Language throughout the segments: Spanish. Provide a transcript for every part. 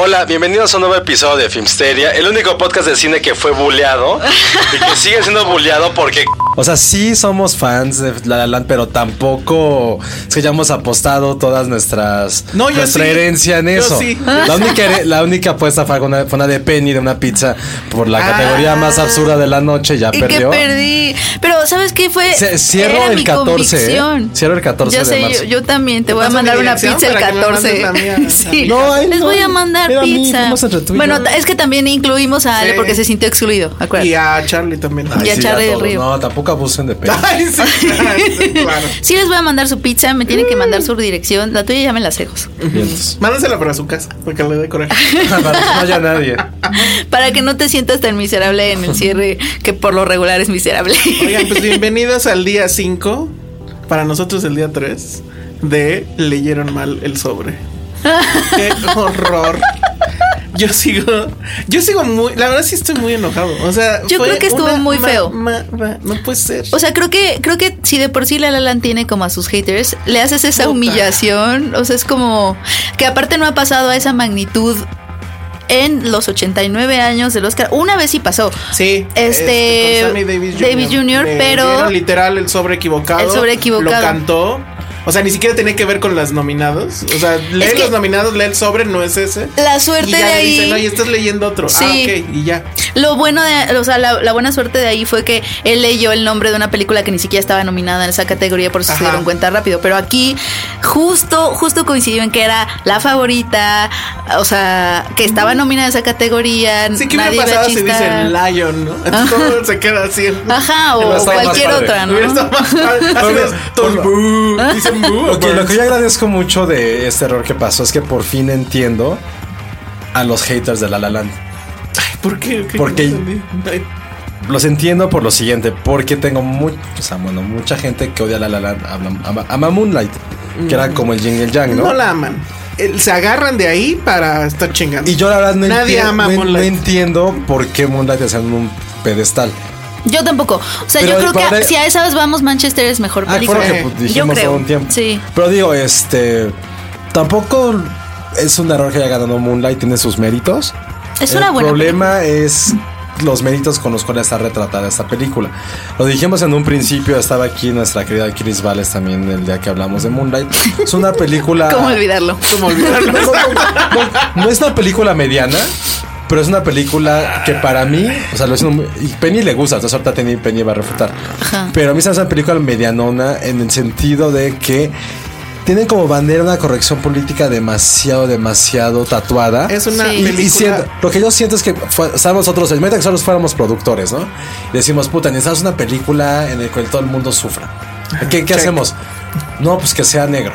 Hola, bienvenidos a un nuevo episodio de Filmsteria, el único podcast de cine que fue bulleado y que sigue siendo bulleado porque... O sea, sí somos fans de La La Land, pero tampoco es que ya hemos apostado todas nuestras No, yo nuestra sí. herencia en Yo eso. sí. La única la única apuesta fue una, fue una de Penny de una pizza por la Ah. categoría más absurda de la noche, ya Y que perdió. perdí. Pero, ¿sabes qué fue? Ce- cierro Era el mi 14, convicción. ¿eh? Cierro el 14 Yo de sé, marzo. yo, yo también te voy a mandar una pizza el para que me 14. mandes la mía? sí. No, ay, Les no, voy a mandar era a mí, pizza. bueno, es que también incluimos a Ale Sí. porque se sintió excluido, acuérdate. Y a Charlie también. Y a Sí, Charlie del todos. Río. No, tampoco abusen de. Ay, sí, claro, sí, claro. Sí les voy a mandar su pizza, me tienen que mandar su dirección. La tuya ya me la sé, Jos. Vientos. Mándasela para su casa, porque le dé coraje. Para que no haya nadie. Para que no te sientas tan miserable en el cierre, que por lo regular es miserable. Oigan, pues bienvenidos al día 5. Para nosotros el día 3 de Leyeron mal el sobre. Qué horror. Yo sigo, yo sigo muy, la verdad sí estoy muy enojado. O sea, Yo fue creo que estuvo una muy feo. no puede ser. O sea, creo que, creo que si de por sí La La Land tiene como a sus haters, le haces esa Puta. humillación. O sea, es como que aparte no ha pasado a esa magnitud en los 89 años del Oscar. Una vez sí pasó. Sí, Este, con Sammy Davis Jr. Davis Jr., Le pero- dieron literal el sobre equivocado. El sobre equivocado. Lo cantó. O sea, ni siquiera tenía que ver con las nominados. O sea, lee Es que- los nominados, lee el sobre, no es ese. La suerte y ya de le ahí- dicen, oye, estás leyendo otro. Sí. Ah, ok, y ya. Lo bueno de, o sea, la, la buena suerte de ahí fue que él leyó el nombre de una película que ni siquiera estaba nominada en esa categoría, por eso se dieron cuenta rápido. Pero aquí justo, justo coincidió en que era la favorita, o sea, que estaba nominada en esa categoría. Sí, que hubiera pasado si dicen Lion, ¿no? Entonces todo se queda así. Ajá, o cualquier otra, ¿no? Hubiera estado más padre. Lo que yo agradezco mucho de este error que pasó es que por fin entiendo a los haters de La La Land. ¿Por qué? ¿Qué? Porque- No Los entiendo por lo siguiente, porque tengo mucho, o sea, bueno, mucha gente que odia La La Land, ama, ama- ama Moonlight, que era como el yin y el yang, ¿no? No la aman. Se agarran de ahí para estar chingando. Y yo la verdad no, Nadie entiendo, ama no, no Moonlight. entiendo por qué Moonlight está en un pedestal. Yo tampoco. O sea, Pero yo creo que si a esas vamos, Manchester es mejor Ah, película. fue lo que pues, dijimos creo. todo un tiempo. Sí. Pero digo, este, tampoco es un error que haya ganado Moonlight, tiene sus méritos. Es el una buena problema es los méritos con los cuales está retratada esta película. Lo dijimos en un principio, estaba aquí nuestra querida Chris Valles también el día que hablamos de Moonlight. Es una película... ¿Cómo olvidarlo? Como olvidarlo. No, no, no, no es una película mediana, pero es una película que para mí, o sea, lo es un- y Penny le gusta, entonces ahorita Penny, Penny va a refutar. Pero a mí se hace una película medianona en el sentido de que tienen como bandera una corrección política demasiado, demasiado tatuada. Es una Sí. Película. Y, lo que yo siento es que fue, estamos nosotros, el meta que nosotros fuéramos productores, ¿no? Y decimos, puta, necesitamos una película en la cual todo el mundo sufra. ¿Qué, qué hacemos? No, pues que sea negro.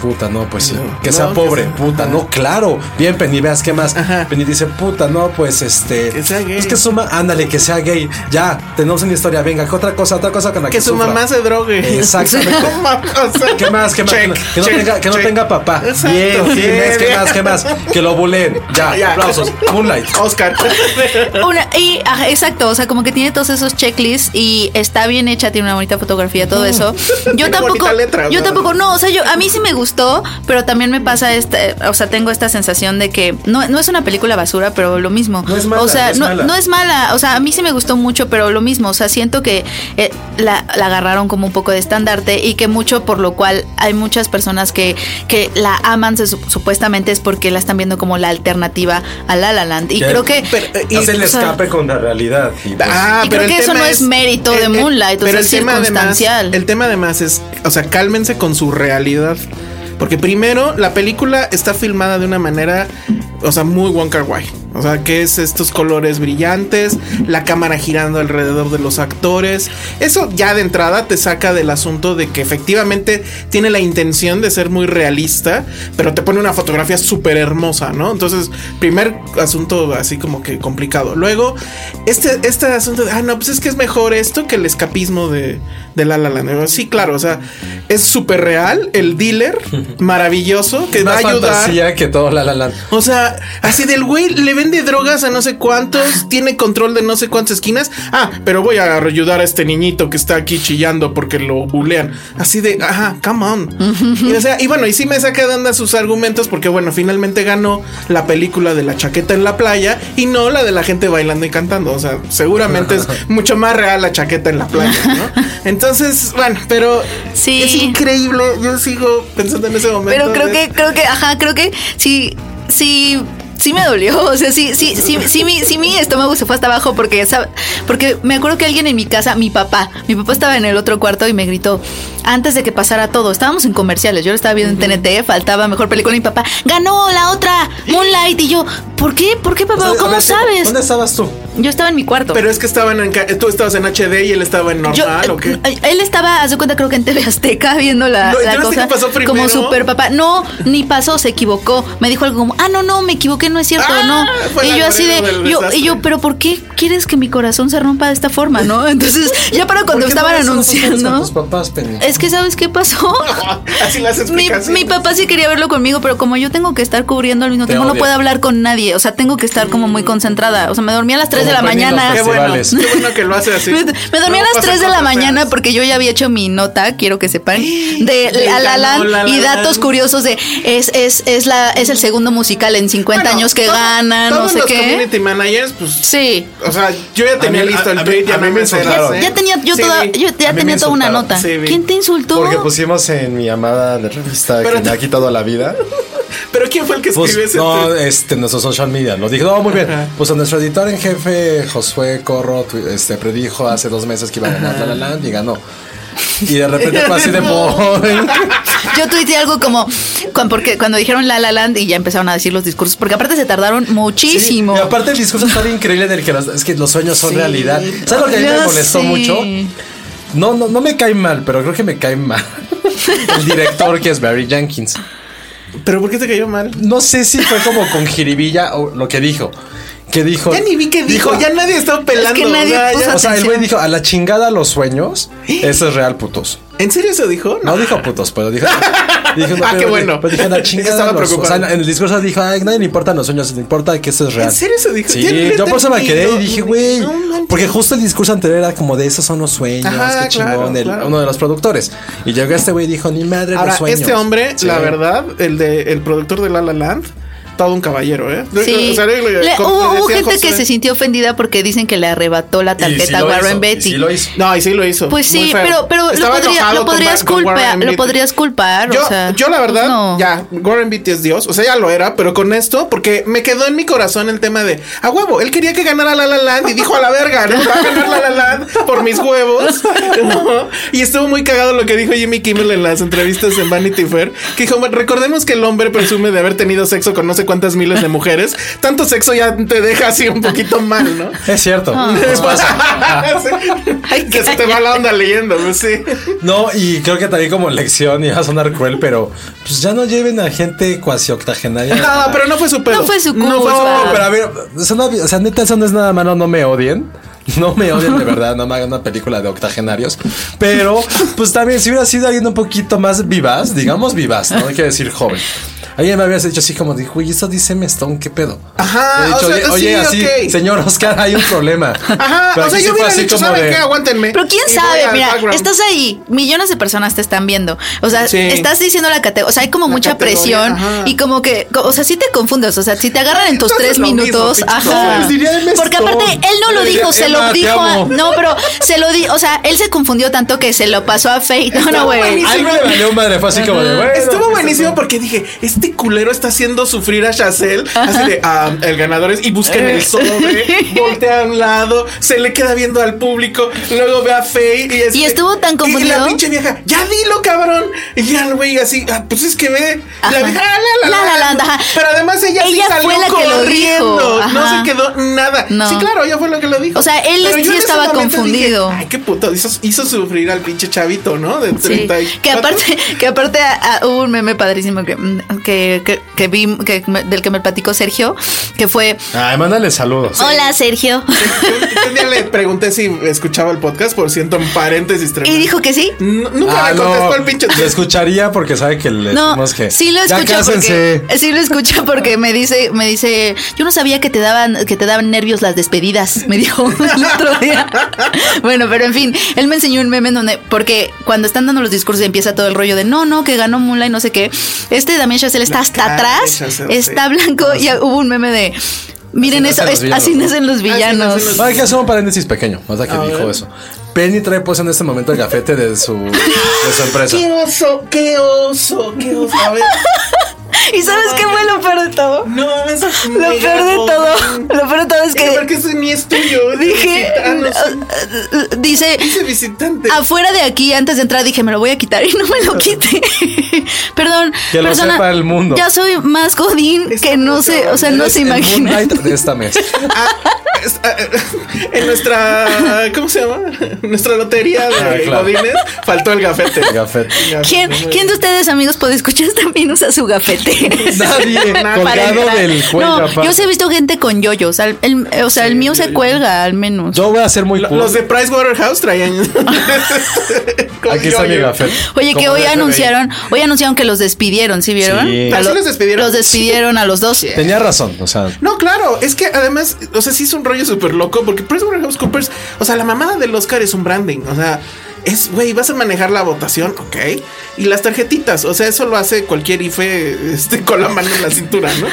Puta, no, pues sí. No, que sea no, que pobre. sea- puta, ajá. no, claro. Bien, Penny, veas qué más. Ajá. Penny dice, puta, no, pues este. Que sea gay. Es que suma, ándale, que sea gay. Ya, tenemos una historia. Venga, ¿qué otra cosa, otra cosa con la que, Que su sufra? mamá se drogue. Exactamente. ¿Qué más? ¿Qué más? check, que no, check, tenga, que no tenga papá. Exacto. Bien, Bien, ¿qué más? ¿Qué más? Que lo buleen. Ya, Ya. aplausos. Moonlight. Oscar. Una, y ajá, exacto, o sea, como que tiene todos esos checklists y está bien hecha, tiene una bonita fotografía, todo eso. Yo tampoco, yo ¿no? tampoco, no, o sea, yo a mí sí me gustó, pero también me pasa este, o sea, tengo esta sensación de que no, no es una película basura, pero lo mismo. No es mala, o sea, no es no, mala. no es mala, o sea, a mí sí me gustó mucho, pero lo mismo, o sea, siento que eh, la, la agarraron como un poco de estandarte y que mucho por lo cual hay muchas personas que, que la aman se supuestamente es porque la están viendo como la alternativa a La La Land y creo que Pero, eh, y- Hace el o sea, escape con la realidad. Y pues, Ah, Y pero creo el que eso no es mérito de Moonlight, o pero sea, el es tema además- circunstancial. el tema además es, o sea, cálmense con su realidad. Porque primero, la película está filmada de una manera, o sea, muy Wonka. O sea, que es estos colores brillantes, la cámara girando alrededor de los actores. Eso ya de entrada te saca del asunto de que efectivamente tiene la intención de ser muy realista, pero te pone una fotografía súper hermosa, ¿no? Entonces, primer asunto así como que complicado. Luego, este, este asunto de, ah, no, pues es que es mejor esto que el escapismo de, de La La Land. Sí, claro, o sea, es súper real. El dealer, maravilloso, que va a más ayudar. que todo la la Land. O sea, así del güey le vende drogas a no sé cuántos, tiene control de no sé cuántas esquinas. Ah, pero voy a ayudar a este niñito que está aquí chillando porque lo bulean. Así de, ajá, come on. y, o sea, y bueno, y sí me saca de onda sus argumentos porque, bueno, finalmente ganó la película de la chaqueta en la playa y no la de la gente bailando y cantando. O sea, seguramente es mucho más real la chaqueta en la playa, ¿no? Entonces, bueno, pero Sí. es increíble. Yo sigo pensando en ese momento. Pero creo de- que, creo que, ajá, creo que sí, sí, sí me dolió. O sea, sí, sí, sí, sí, mi, sí mi estómago se fue hasta abajo porque, ¿sab- porque me acuerdo que alguien en mi casa, mi papá, mi papá estaba en el otro cuarto y me gritó antes de que pasara todo. Estábamos en comerciales, yo lo estaba viendo en TNT, faltaba mejor película y mi papá, ganó la otra, Moonlight. Y yo, ¿por qué? ¿Por qué, papá? ¿Cómo ver, sabes? ¿Dónde estabas tú? Yo estaba en mi cuarto. Pero es que estaban en, tú estabas en HD y él estaba en Yo, normal o qué? eh, Él estaba, haz de cuenta, creo que en TV Azteca viendo la, No, la yo no sé cosa. qué pasó primero. Como super papá. No, ni pasó, se equivocó. Me dijo algo como, ah, no, no, me equivoqué, no es cierto, Ah, no. Y yo así de, yo, desastre. y yo, pero ¿por qué quieres que mi corazón se rompa de esta forma, no? Entonces, ya para cuando ¿Por qué no estaban anunciando. tus papás, Penny? Es que, ¿sabes qué pasó? Así las Mi, mi papá sí quería verlo conmigo, pero como yo tengo que estar cubriendo al mismo tiempo, no puedo hablar con nadie. O sea, tengo que estar como muy concentrada. O sea, me dormí a las 3 de la mañana. Qué bueno, qué bueno que lo hace así. Me, me dormí No a las pasa 3 de la mañana feas. porque yo ya había hecho mi nota, quiero que sepan, de La La Land y datos curiosos de es, es, es, la, es el segundo musical en 50 Bueno, años que todo- gana, no sé los qué. community managers, pues. Sí. O sea, yo ya tenía mí- listo a- el a tweet, ya a mí me me insultaron. Ya tenía, yo Sí, toda, yo ya A me tenía toda una nota. Sí. ¿Quién te insultó? Porque pusimos en mi amada de revista Pero que me te- ha quitado la vida. Pero ¿quién fue el que Pues, escribió ese no, tweet? este, nuestro social media. Lo dijo, no, muy bien. Ajá. Pues a nuestro editor en jefe, Josué Corro, tu- este, predijo hace dos meses que iba a ganar La La Land y ganó. Y de repente fue así de boing. Yo tuiteé algo como porque cuando dijeron La La Land y ya empezaron a decir los discursos, porque aparte se tardaron muchísimo. Y aparte el discurso está bien increíble del que los, es que los sueños son Sí. realidad. ¿Sabes lo que a mí me molestó mucho? No, no, no me cae mal, pero creo que me cae mal. El director que es Barry Jenkins. ¿Pero por qué te cayó mal? No sé si fue como con jiribilla o lo que dijo. Que dijo. Ya ni vi qué dijo, ya nadie estaba pelando. que nadie o sea, puso ya- O sea, el güey dijo a la chingada los sueños. Eso es real, putos. ¿En serio eso dijo? No dijo putos, pero dijo. dijo Ah, pero- qué bueno. Pero dijo a la chingada. Estaba los- preocupado. O sea, en el discurso dijo, ay, nadie le importan los sueños, le importa que eso es real. ¿En serio eso dijo? Sí, Ya- ya yo por eso me quedé y no, dije, no, güey. no porque justo el discurso anterior era como de esos son los sueños, Ajá, qué chingón, claro, el- claro. uno de los productores. Y llegó este güey y dijo, ni madre Ahora, los sueños. este hombre, Sí. la verdad, el de el productor de La La Land, todo un caballero, ¿eh? Sí. O sea, le- le- Le- como hubo le hubo gente que se sintió ofendida porque dicen que le arrebató la sí tarjeta a Warren hizo, Betty. sí lo hizo. No, y sí lo hizo. Pues sí, pero, pero lo, podría- lo podrías con culpar, lo podrías culpar, Yo, o sea, yo la verdad, pues no. ya, Warren Beatty es Dios, o sea, ya lo era, pero con esto, porque me quedó en mi corazón el tema de, a huevo, él quería que ganara La La Land y dijo a la verga, no va a ganar La La Land por mis huevos, ¿no? Y estuvo muy cagado lo que dijo Jimmy Kimmel en las entrevistas en Vanity Fair, que dijo, "Bueno, recordemos que el hombre presume de haber tenido sexo con no sé sé cuántas miles de mujeres, tanto sexo ya te deja así un poquito mal, ¿no? Es cierto. Ah. Pasa. Sí. que se te va la onda leyendo, pues, sí. No, y creo que también como lección, y va a sonar cruel, pero pues ya no lleven a gente cuasi octogenaria. No, pero no fue su pedo. No fue su No fue culpa. No, pero a ver, eso no- o sea, neta, eso no es nada malo, no me odien. No me odien de verdad, no me hagan una película de octogenarios. Pero, pues también, si hubiera sido alguien un poquito más vivaz, digamos vivaz, no hay que decir joven. Alguien me había dicho así como dijo, uy, eso dice Mestón, ¿qué pedo? Ajá, Le he dicho, o sea, oye, oye, sí, así, ok. señor Oscar, hay un problema. Ajá, Pero o sea, yo hubiera así dicho, como ¿saben de- qué? Aguántenme. Pero quién sabe, mira, background. estás ahí, millones de personas te están viendo. O sea, Sí. estás diciendo la categoría, o sea, hay como La mucha presión ajá. y como que, o sea, sí te confundes, o sea, si te agarran en tus Entonces tres mismo, minutos, ajá. Porque aparte él no lo dijo, se lo te dijo, a- no, pero se lo di, o sea, él se confundió tanto que se lo pasó a Faye. No, no, güey. le valió madre, fue así como de, bueno. Estuvo buenísimo porque dije, este culero está haciendo sufrir a Chazelle. Así de, ah, el ganador es, y busquen el sobre, voltea a un lado, se le queda viendo al público, luego ve a Faye y, es- Y estuvo tan Y confundido. la pinche vieja, ya dilo, cabrón. Y ya el güey así, ah, pues es que ve. Ajá. La vieja, ah, la, la, La, la, la. Pero además ella, sí salió fue la que lo corriendo. dijo. No se quedó nada. No. Sí, claro, ella fue la que lo dijo. O sea, él Pero sí estaba dije, confundido. Ay, qué puto. Hizo, hizo sufrir al pinche chavito, ¿no? De Sí, 34. que aparte, que aparte ah, hubo un meme padrísimo que, mm, que, que, que vi, que me- del que me platicó Sergio, que fue, Ay, mándale saludos. hola Sergio. Yo un día le pregunté si escuchaba el podcast, por cierto, en paréntesis Y dijo que sí. N- Nunca Ah, me contestó no, el pinche Lo escucharía porque sabe que le No, decimos que. sí lo Ya escucha porque sí lo escucha porque me dice, me dice, yo no sabía que te daban, que te daban nervios las despedidas, me dijo el otro día. Bueno, pero en fin, él me enseñó un meme en donde, porque cuando están dando los discursos empieza todo el rollo de no, no, que ganó Mula y no sé qué. Este Damien Chazelle está hasta atrás, Chazelle, está sí. blanco y hubo un meme de miren Así eso, es- así nacen los Así villanos. nacen los- Hay que hacer un paréntesis pequeño, hasta que A dijo ver. eso. Penny trae pues en este momento el gafete de su, de su empresa. ¡Qué oso! ¡Qué oso! ¡Qué oso! A ver. ¿Y sabes qué fue lo peor de todo? No, es Lo peor de todo, lo peor de todo es que Porque ese ni es tuyo. dije, uh, dice, Dice visitante. afuera de aquí, antes de entrar, dije, me lo voy a quitar y no me lo quité. Perdón. Que lo sepa el mundo. Ya soy más godín que no sé, o sea, no se el imagina. De esta mes. Ah, ah, en nuestra. ¿Cómo se llama? Nuestra lotería de Ah, claro. Godines faltó el gafete. El gafete. ¿Quién, ¿Quién de ustedes, amigos, puede escuchar también usa su gafete? Nadie colgado entrar. del cuello. No, aparte. yo sí he visto gente con yoyos. al- el- o sea, el mío se cuelga, al menos. Yo voy a ser muy cool. Los de Pricewaterhouse traían. Aquí está mi. Oye, que hoy anunciaron, hoy anunciaron que los despidieron, ¿sí vieron? Sí. A ¿Ah, sí lo- los despidieron? Los despidieron a los dos. Tenía razón, o sea. No, claro, es que además, o sea, sí es un rollo súper loco porque PricewaterhouseCoopers, o sea, la mamada del Oscar es un branding, o sea, es, güey, vas a manejar la votación, ok, y las tarjetitas, o sea, eso lo hace cualquier IFE este, con la mano en la cintura, ¿no?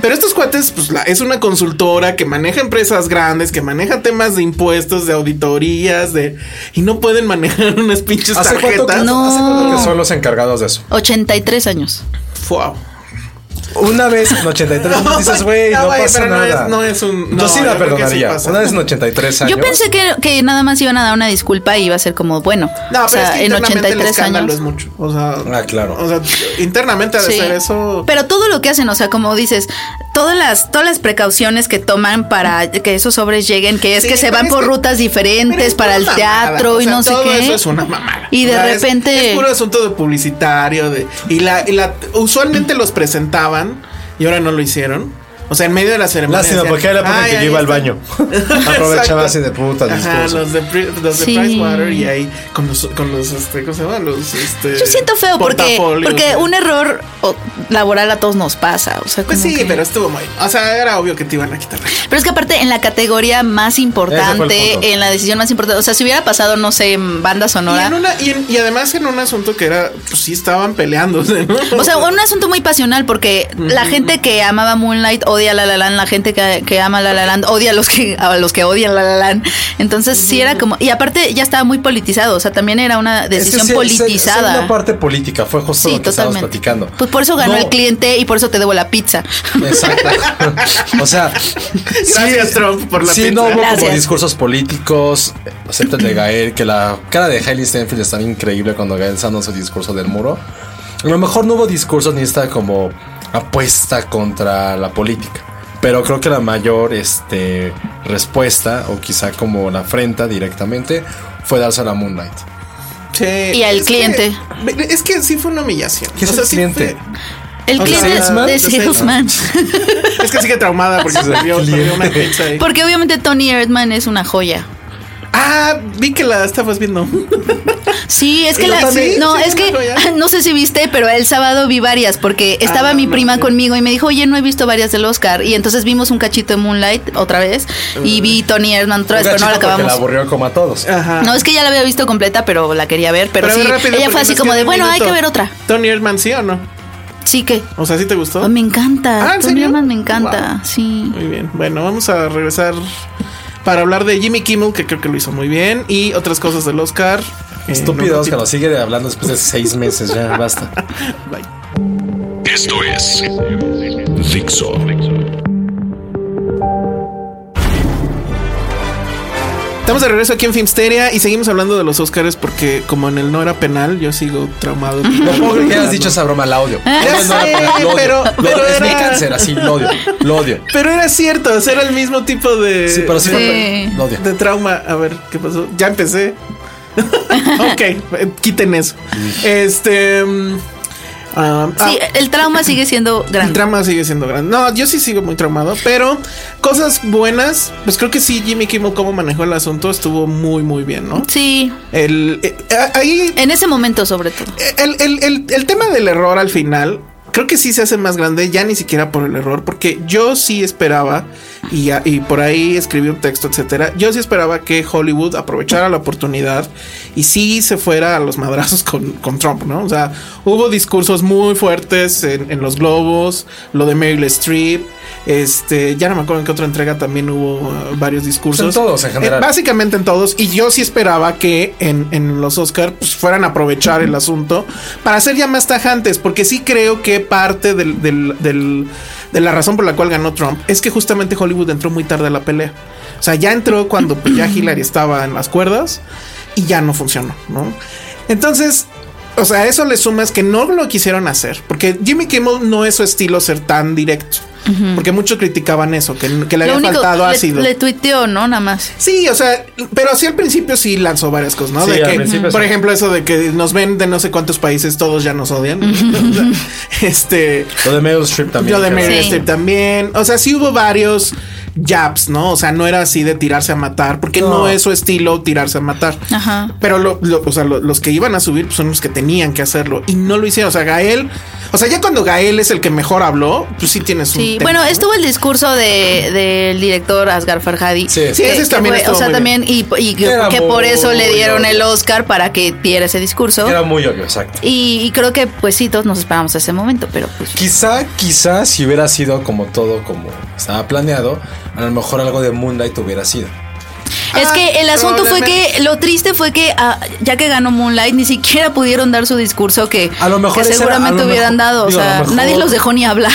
Pero estos cuates, pues la- es una consultora que maneja empresas grandes, que maneja temas de impuestos, de auditorías, de... Y no pueden manejar unas pinches ¿Hace cuánto, que, tarjetas. No. ¿Hace cuánto que son los encargados de eso? 83 años. Wow. Una vez en 83 años dices, güey, no, güey, pasa pero no nada. es- no es un- Yo no, sí la sí perdonaría. Una vez en 83 años. Yo pensé que, que nada más iban a dar una disculpa y iba a ser como, bueno, No, o pero sea, es que en internamente el 83 escándalo años. es mucho. O sea, Ah, claro. O sea, internamente ha de Sí. ser eso. Pero todo lo que hacen, o sea, como dices, todas las, todas las precauciones que toman para que esos sobres lleguen, que es Sí, que se van por que- rutas diferentes es para el teatro o y no sé todo qué. Eso es una mamada. Y de O sea, es- repente- Es, puro asunto de publicitario. De, y la, y la usualmente los presentaban y ahora no lo hicieron. O sea, en medio de la ceremonia. Lástima, decían, porque era la época en "Ay, que yo iba al está". baño. Aprovechaba así de puta Ajá, discurso. los de, Pri- los de Sí. Pricewater y ahí con los, con los este, ¿cómo se llama? Los, este, Yo siento feo porque, porque ¿no? un error laboral a todos nos pasa. O sea, Pues sí, que- pero estuvo muy. O sea, era obvio que te iban a quitar. Pero es que aparte en la categoría más importante, en la decisión más importante, o sea, si hubiera pasado, no sé, en banda Y, sonora. en una, y, en- y además en un asunto que era, pues sí estaban peleándose, ¿no? O sea, un asunto muy pasional porque la gente que amaba Moonlight odia La La Land, la gente que, que ama La La Land odia a los que a los que odian La La Land. Entonces sí era como y aparte ya estaba muy politizado, o sea, también era una Es que decisión sí, sí, sí, politizada. una parte política, fue justo Sí, lo que totalmente. platicando. Pues por eso ganó No, el cliente y por eso te debo la pizza. Exacto. o sea, Gracias, Trump, por la sí, pizza. no hubo como Gracias. discursos políticos, excepto el de Gael, que la cara de Hailey Steinfeld estaba increíble cuando Gael su discurso del muro. A lo mejor no hubo discursos ni esta como apuesta contra la política. Pero creo que la mayor este, respuesta, o quizá como la afrenta directamente, fue darse a la Moonlight. Sí, Y al cliente. que- es que sí fue una humillación. ¿Qué es O sea, el sí cliente? El O sea, cliente salesman, de Salesman. fue- es que sigue traumada porque se perdió una pizza ahí. Porque obviamente Tony Erdman es una joya. Ah, vi que la estabas viendo. Sí, es ¿Y que la, no, Sí, es que no sé si viste, pero el sábado vi varias porque estaba no, mi no, prima no. conmigo y me dijo, oye, no he visto varias del Oscar y entonces vimos un cachito de Moonlight otra vez y vi Tony Erdman otra vez, pero no la porque la acabamos. aburrió como a todos. Ajá. No, es que ya la había visto completa, pero la quería ver, pero, sí, rápido, ella fue así como de, bueno, hay que ver otra. Tony Erdman, ¿sí o no? Sí que O sea, ¿sí te gustó? Oh, me encanta. Ah, ¿en Tony? Erdman me encanta, Wow. sí. Muy bien. Bueno, vamos a regresar para hablar de Jimmy Kimmel, que creo que lo hizo muy bien, y otras cosas del Oscar. Eh, Estúpido no, Oscar, nos sigue hablando después de seis meses, ya basta. Bye. Esto es Dixo. Estamos de regreso aquí en Filmsteria y seguimos hablando de los Oscars porque como en el no era penal, yo sigo traumado. No puedo creer que hayas dicho esa broma, la odio. Ya No, lo odio, pero- lo pero es mi cáncer, así, lo odio, lo odio. Pero era cierto, o sea, era el mismo tipo de, Sí, pero sí, fue- lo odio. de trauma. A ver, ¿qué pasó? Ya empecé. ok, eh, quiten eso. Este... mm, ah, Sí, ah, el trauma sigue siendo El grande. trama sigue siendo grande. No, yo sí sigo muy traumado, pero cosas buenas, pues creo que sí, Jimmy Kimmel, cómo manejó el asunto, estuvo muy, muy bien, ¿no? Sí, El, eh, ahí, en ese momento sobre todo. el, el- el- el tema del error al final, creo que sí se hace más grande, ya ni siquiera por el error, porque yo sí esperaba, y, por ahí escribí un texto, etcétera, yo sí esperaba que Hollywood aprovechara la oportunidad y sí se fuera a los madrazos con, con Trump, ¿no? O sea, hubo discursos muy fuertes en, en los globos, lo de Meryl Streep. Este, ya no me acuerdo en qué otra entrega también hubo uh, varios discursos. En todos, en general. Eh, básicamente en todos. Y yo sí esperaba que en, en los Oscar pues, fueran a aprovechar el asunto para ser ya más tajantes. Porque sí creo que parte del, del- del- de la razón por la cual ganó Trump es que justamente Hollywood entró muy tarde a la pelea. O sea, ya entró cuando pues, ya Hillary estaba en las cuerdas y ya no funcionó, ¿no? Entonces, o sea, a eso le sumas que no lo quisieron hacer, porque Jimmy Kimmel no es su estilo ser tan directo, porque muchos criticaban eso, que, que le Lo había único, faltado le, ácido. le tuiteó, ¿no? Nada más. Sí, o sea, pero sí al principio sí lanzó varias cosas, ¿no? Sí, de al que, por ejemplo, eso de que nos ven de no sé cuántos países, todos ya nos odian. este, Lo de Meryl Streep también. lo de Meryl Sí. Streep también. O sea, sí hubo varios jabs, ¿no? O sea, no era así de tirarse a matar, porque no, No. es su estilo tirarse a matar. Ajá. Pero lo- lo- o sea, lo- los que iban a subir pues, son los que tenían que hacerlo y no lo hicieron. O sea, Gael, o sea, ya cuando Gael es el que mejor habló, pues sí tienes un. Sí, tema, bueno, ¿no? estuvo el discurso de, del director Asghar Farhadi. Sí. Sí, ese también fue- O sea, muy también, y, y que, por eso le dieron el Oscar para que diera ese discurso. Era muy obvio, exacto. Y, y creo que, pues sí, todos nos esperamos a ese momento, pero pues. Quizá, quizá si hubiera sido como todo como estaba planeado, a lo mejor algo de Moonlight hubiera sido. Es Ah, que el asunto fue que lo triste fue que ah, ya que ganó Moonlight ni siquiera pudieron dar su discurso que, A lo mejor que era- seguramente lo hubieran mejor- dado. digo, o lo sea, nadie los dejó ni hablar.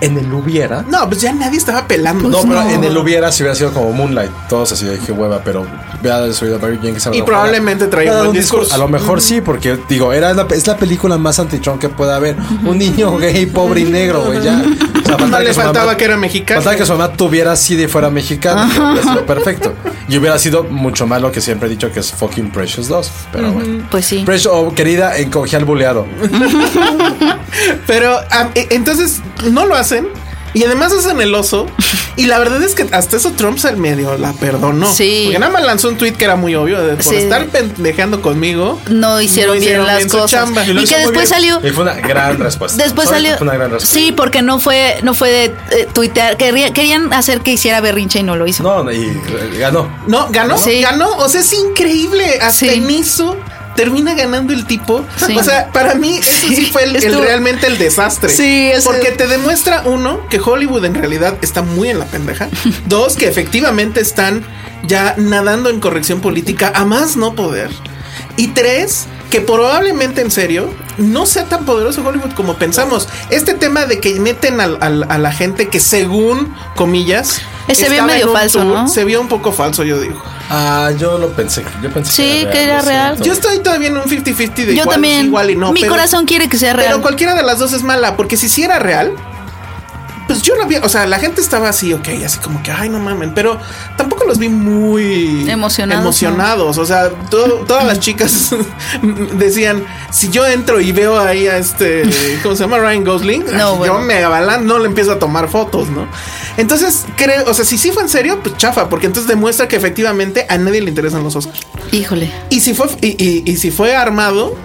En el hubiera. No, pues ya nadie estaba pelando. No, pero en el hubiera si hubiera sido como Moonlight. Todos así de que hueva, pero vea subido a Barry Jenkins. Y probablemente traía un buen discurso. A lo mejor sí, porque digo, era la, es la película más anti-Trump que puede haber. Un niño gay, pobre y negro, güey, ya. O sea, No le su faltaba mamá- que era mexicano. Faltaba que su mamá tuviera SIDA y fuera mexicana. Perfecto. Y hubiera sido mucho más lo que siempre he dicho que es fucking Precious 2. Pero bueno. Pues sí. Precious, oh, querida, encogí al buleado. Pero e- entonces no lo hacen. Y además hacen el oso. Y la verdad es que hasta eso Trump se medio la perdonó. Sí. Porque nada más lanzó un tweet que era muy obvio. De, por Sí. estar pendejando conmigo. No hicieron, No bien las bien cosas. chamba. Y que después salió. Y fue una gran respuesta. Después salió. Fue una gran respuesta. Sí, porque no fue, no fue de eh, tuitear. Quería- querían hacer que hiciera berrinche y no lo hizo. No, no, y eh, ganó. No, ganó. Sí. Ganó. O sea, es increíble. Hasta Sí. en eso termina ganando el tipo. Sí. O sea, para mí eso sí, Sí, fue el, realmente el desastre. Sí, sea- Porque te demuestra, uno, que Hollywood en realidad está muy en la pendeja. Dos, que efectivamente están ya nadando en corrección política a más no poder. Y tres, que probablemente en serio no sea tan poderoso Hollywood como pensamos. Este tema de que meten al- al- a la gente que según comillas... Eh, se vio medio falso, ¿no? Se vio un poco falso, yo digo. Ah, yo lo pensé. Yo pensé Sí, que era real. Yo estoy todavía en un 50-50 de Yo igual, también. igual y no. Mi pero- corazón quiere que sea real. Pero cualquiera de las dos es mala, porque si sí era real, pues yo lo vi, o sea, la gente estaba así, ok, así como que, ay, no mamen, pero tampoco los vi muy Emocionados, emocionados. O sea, todo- todas las chicas decían, si yo entro y veo ahí a este, ¿cómo se llama? Ryan Gosling, No, yo bueno. me avalan, no le empiezo a tomar fotos, ¿no? Entonces, creo, o sea, si sí fue en serio, pues chafa, porque entonces demuestra que efectivamente a nadie le interesan los Oscars. Híjole. Y si fue, y, y- y si fue armado,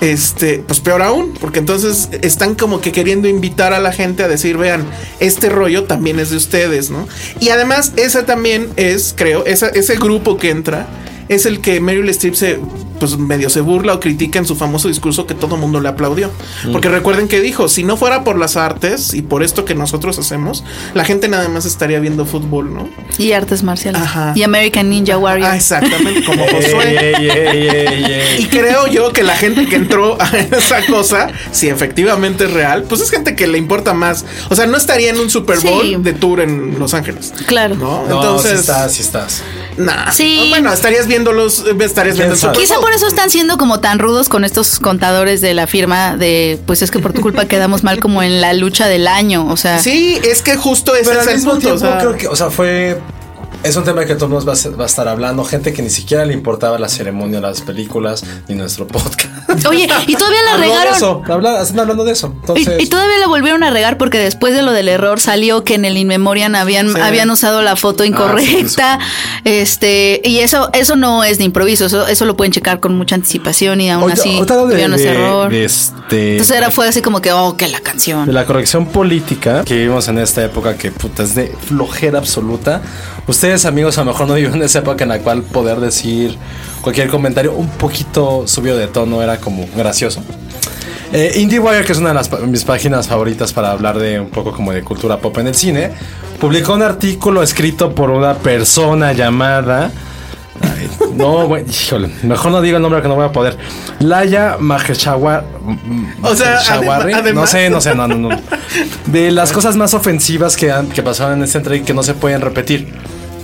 este, pues peor aún, porque entonces están como que queriendo invitar a la gente a decir, vean, este rollo también es de ustedes, ¿no? Y además, esa también es, creo, esa, ese grupo que entra es el que Meryl Streep se, pues medio se burla o critica en su famoso discurso que todo mundo le aplaudió. Porque recuerden que dijo, si no fuera por las artes y por esto que nosotros hacemos, la gente nada más estaría viendo fútbol, ¿no? Y artes marciales. Ajá. Y American Ninja Warrior. Ah, exactamente, como Josué. Y creo yo que la gente que entró a esa cosa, si efectivamente es real, pues es gente que le importa más. O sea, no estaría en un Super Bowl Sí. de tour en Los Ángeles. Claro. ¿No? No, Entonces, sí estás, sí estás. nah. Sí. Bueno, estarías viéndolos, estarías viendo el? Super Quizá Bowl. Por eso están siendo como tan rudos con estos contadores de la firma de, pues es que por tu culpa quedamos mal como en la lucha del año. O sea, Sí, es que justo ese Pero es al el mismo punto. tiempo o sea, creo que, o sea, fue... Es un tema que todos nos va a, ser- va a estar hablando. Gente que ni siquiera le importaba la ceremonia, las películas, ni nuestro podcast. Oye, y todavía la regaron. eso, habla- están hablando de eso. Entonces, Y, y todavía la volvieron a regar porque después de lo del error salió que en el In Memoriam habían, Sí. habían usado la foto incorrecta. Este, y eso, eso no es de improviso, eso, eso lo pueden checar con mucha anticipación y aún ahorita- así tuvieron ese error. de este, Entonces era, fue así como que, oh, que la de canción. la corrección política que vivimos en esta época que puta es de flojera absoluta. Ustedes, amigos, a lo mejor no viven en esa época en la cual poder decir cualquier comentario un poquito subido de tono era como gracioso. Eh, IndieWire, que es una de las mis páginas favoritas para hablar de un poco como de cultura pop en el cine, publicó un artículo escrito por una persona llamada. Ay, no, güey, híjole, mejor no digo el nombre que no voy a poder. Laia Maheshawar. O sea, adem- no sé, no sé, no, no, no. De las cosas más ofensivas que, han- que pasaron en esta entrega y que no se pueden repetir.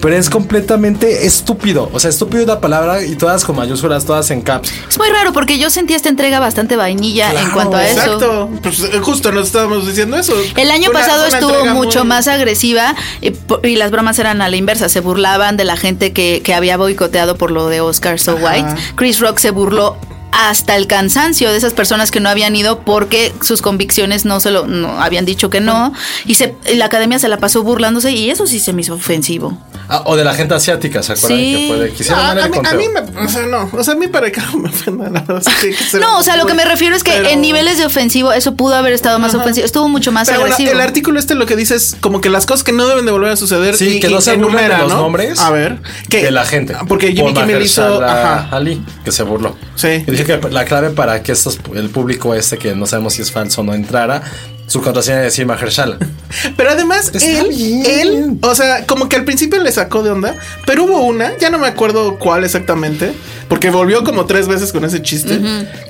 Pero es completamente estúpido. O sea, estúpido es la palabra y todas con mayúsculas, todas en caps. Es muy raro porque yo sentí esta entrega bastante vainilla en cuanto a eso. Exacto. Pues eh, justo nos estábamos diciendo eso. El año una- pasado una estuvo mucho muy- más agresiva y, po- y las bromas eran a la inversa. Se burlaban de la gente que, que había boicoteado por lo de Oscar So Ajá. White. Chris Rock se burló hasta el cansancio de esas personas que no habían ido porque sus convicciones no se lo no, habían dicho que no y, se, la academia se la pasó burlándose y eso sí se me hizo ofensivo. Ah, o de la gente asiática, ¿se acuerdan? Sí. Que fue de- quisieron Ah, dar a, el mí, a mí me, o sea, no, o sea, a mí para que no me ofenda, la verdad. sí No, o sea, lo que me refiero es que Pero- en niveles de ofensivo eso pudo haber estado más Ajá. ofensivo. Estuvo mucho más Pero bueno, agresivo. el artículo este lo que dice es como que las cosas que no deben de volver a suceder. Sí, y- que y no se burlen de enumera, los ¿no? nombres A ver, que de la gente. Porque Jimmy Kimmel hizo. Ajá. Ali, que se burló. Sí. Y dije que la clave para que estos, el público este, que no sabemos si es falso o no, entrara, su contraseña decir Mahershala. Pero además, él, él, o sea, como que al principio le sacó de onda, pero hubo una, ya no me acuerdo cuál exactamente, porque volvió como tres veces con ese chiste,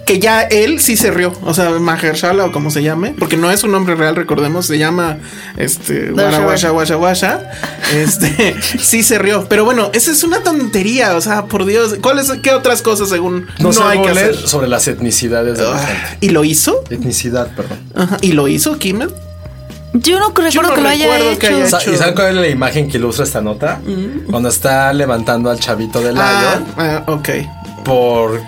que ya él sí se rió, o sea, Mahershala o como se llame, porque no es un nombre real, recordemos, se llama, este, Wara Washa Washa este, sí se rió, pero bueno, esa es una tontería, o sea, por Dios, ¿cuáles, qué otras cosas según No, no, se hay que hacer? sobre las etnicidades de la gente. ¿Y lo hizo? Etnicidad, perdón. Ajá, ¿Y lo hizo Kimmel? Yo no recuerdo no que lo haya recuerdo que hecho. haya Sa- hecho. ¿Y saben cuál es la imagen que ilustra esta nota? Cuando está levantando al chavito de Ah, Lion ah, ok. por.